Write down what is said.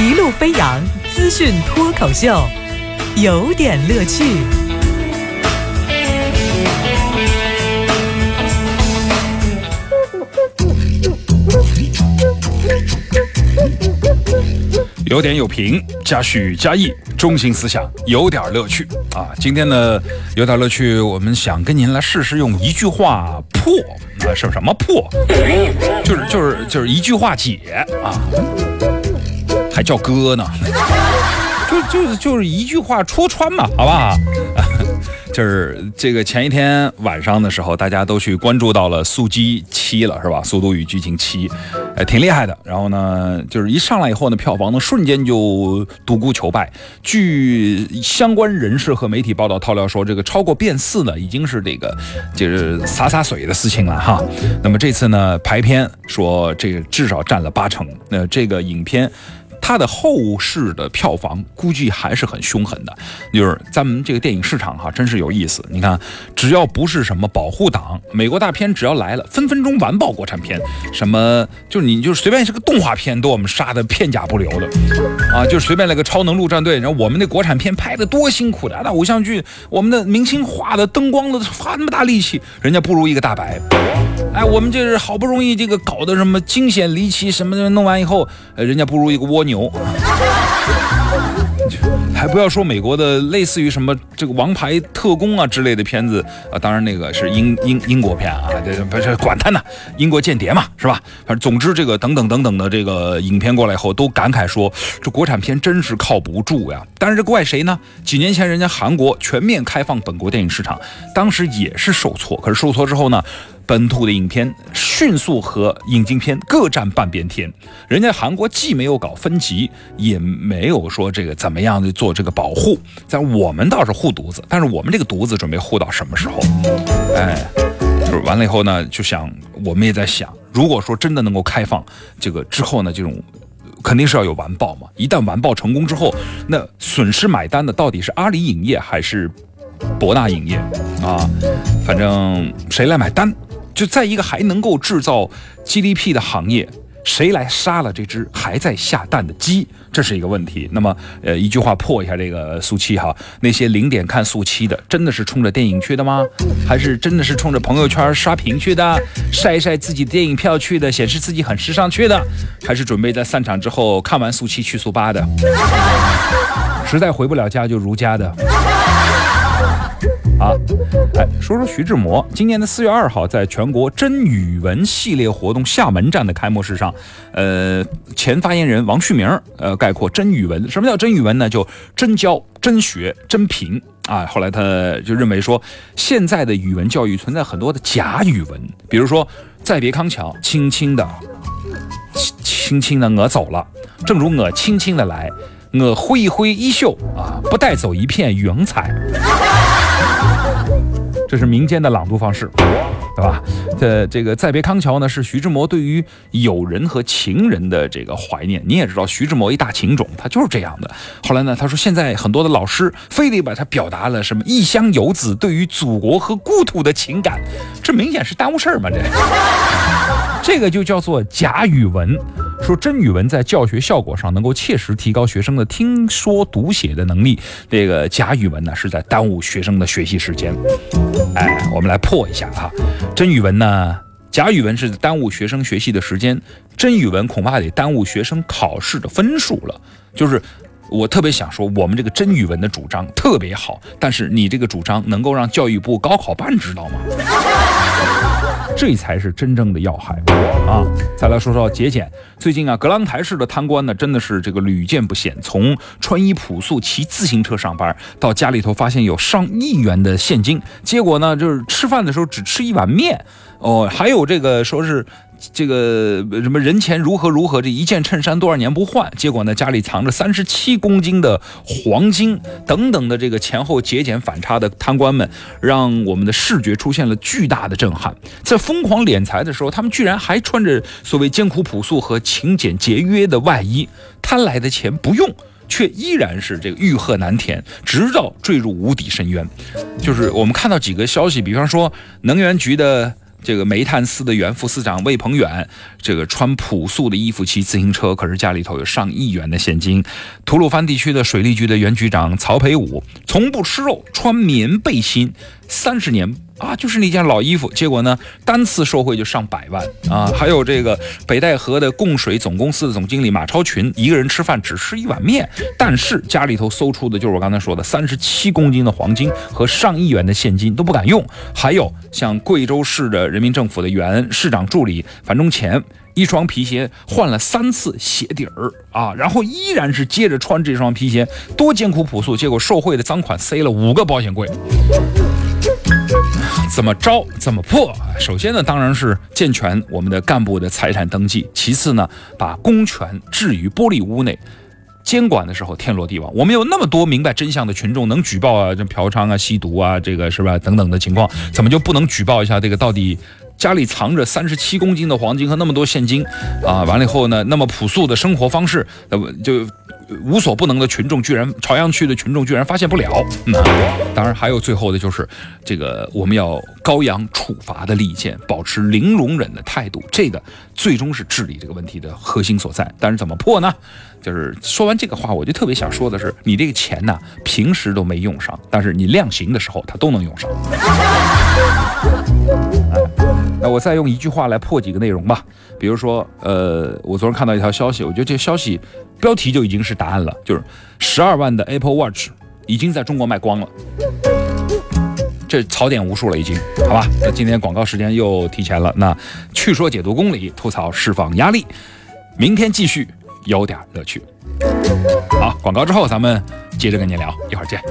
一路飞扬资讯脱口秀，有点乐趣。有点有评，加叙加意，中心思想，有点乐趣啊！今天呢，有点乐趣，我们想跟您来试试用一句话破啊，是什么破？就是就是就是一句话解啊，还叫哥呢？就就就是一句话戳穿嘛，好不好？就是这个前一天晚上的时候，大家都去关注到了《速激七》了，是吧？《速度与激情七》，呃，挺厉害的。然后呢，就是一上来以后呢，票房呢瞬间就独孤求败。据相关人士和媒体报道，套料说，这个超过变四呢，已经是这个就是洒洒水的事情了哈。那么这次呢，排片说这个至少占了八成。那这个影片。它的后世的票房估计还是很凶狠的，就是咱们这个电影市场哈，真是有意思。你看，只要不是什么保护党，美国大片只要来了，分分钟完爆国产片。什么，就是你就随便是个动画片，都我们杀的片甲不留的，啊，就随便来个超能陆战队，然后我们那国产片拍的多辛苦的，那偶像剧，我们的明星画的灯光的花那么大力气，人家不如一个大白。哎，我们这是好不容易这个搞的什么惊险离奇什么的，弄完以后，人家不如一个蜗牛。还不要说美国的类似于什么这个王牌特工啊之类的片子啊，当然那个是英英英国片啊，这不是管他呢，英国间谍嘛，是吧？反正总之这个等等等等的这个影片过来以后，都感慨说这国产片真是靠不住呀。但是这怪谁呢？几年前人家韩国全面开放本国电影市场，当时也是受挫，可是受挫之后呢？本土的影片迅速和引进片各占半边天，人家韩国既没有搞分级，也没有说这个怎么样的做这个保护，在我们倒是护犊子，但是我们这个犊子准备护到什么时候？哎，就是完了以后呢，就想我们也在想，如果说真的能够开放这个之后呢，这种肯定是要有完爆嘛，一旦完爆成功之后，那损失买单的到底是阿里影业还是博纳影业啊？反正谁来买单？就在一个还能够制造 GDP 的行业，谁来杀了这只还在下蛋的鸡？这是一个问题。那么，呃，一句话破一下这个速七哈，那些零点看速七的，真的是冲着电影去的吗？还是真的是冲着朋友圈刷屏去的，晒一晒自己电影票去的，显示自己很时尚去的？还是准备在散场之后看完速七去速八的？实在回不了家就如家的。啊，哎，说说徐志摩。今年的四月二号，在全国真语文系列活动厦门站的开幕式上，呃，前发言人王旭明，呃，概括真语文。什么叫真语文呢？就真教、真学、真评啊。后来他就认为说，现在的语文教育存在很多的假语文，比如说“再别康桥”，轻轻的，轻轻的我走了，正如我轻轻的来，我挥一挥衣袖啊，不带走一片云彩。这是民间的朗读方式，对吧？这这个再别康桥呢，是徐志摩对于友人和情人的这个怀念。你也知道，徐志摩一大情种，他就是这样的。后来呢，他说现在很多的老师非得把他表达了什么异乡游子对于祖国和故土的情感，这明显是耽误事儿嘛？这这个就叫做假语文。说真语文在教学效果上能够切实提高学生的听说读写的能力，这个假语文呢是在耽误学生的学习时间。哎，我们来破一下哈，真语文呢，假语文是耽误学生学习的时间，真语文恐怕得耽误学生考试的分数了。就是我特别想说，我们这个真语文的主张特别好，但是你这个主张能够让教育部高考办知道吗？这才是真正的要害啊！再来说说节俭。最近啊，格朗台式的贪官呢，真的是这个屡见不鲜。从穿衣朴素、骑自行车上班，到家里头发现有上亿元的现金，结果呢，就是吃饭的时候只吃一碗面哦。还有这个说是。这个什么人前如何如何，这一件衬衫多少年不换？结果呢，家里藏着三十七公斤的黄金等等的这个前后节俭反差的贪官们，让我们的视觉出现了巨大的震撼。在疯狂敛财的时候，他们居然还穿着所谓艰苦朴素和勤俭节约的外衣，贪来的钱不用，却依然是这个欲壑难填，直到坠入无底深渊。就是我们看到几个消息，比方说能源局的。这个煤炭司的原副司长魏鹏远，这个穿朴素的衣服骑自行车，可是家里头有上亿元的现金。吐鲁番地区的水利局的原局长曹培武，从不吃肉，穿棉背心，三十年。啊，就是那件老衣服，结果呢，单次受贿就上百万啊！还有这个北戴河的供水总公司的总经理马超群，一个人吃饭只吃一碗面，但是家里头搜出的就是我刚才说的三十七公斤的黄金和上亿元的现金都不敢用。还有像贵州市的人民政府的原市长助理樊中前，一双皮鞋换了三次鞋底儿啊，然后依然是接着穿这双皮鞋，多艰苦朴素，结果受贿的赃款塞了五个保险柜。怎么着？怎么破？首先呢，当然是健全我们的干部的财产登记；其次呢，把公权置于玻璃屋内，监管的时候天罗地网。我们有那么多明白真相的群众能举报啊，这嫖娼啊、吸毒啊，这个是吧？等等的情况，怎么就不能举报一下这个到底家里藏着三十七公斤的黄金和那么多现金啊？完了以后呢，那么朴素的生活方式，那么就。无所不能的群众居然朝阳区的群众居然发现不了，那当然还有最后的就是这个我们要高扬处罚的利剑，保持零容忍的态度，这个最终是治理这个问题的核心所在。但是怎么破呢？就是说完这个话，我就特别想说的是，你这个钱呢，平时都没用上，但是你量刑的时候它都能用上。我再用一句话来破几个内容吧，比如说，呃，我昨天看到一条消息，我觉得这消息。标题就已经是答案了，就是十二万的 Apple Watch 已经在中国卖光了，这槽点无数了，已经，好吧？那今天广告时间又提前了，那去说解读公理，吐槽释放压力，明天继续有点乐趣。好，广告之后咱们接着跟您聊，一会儿见。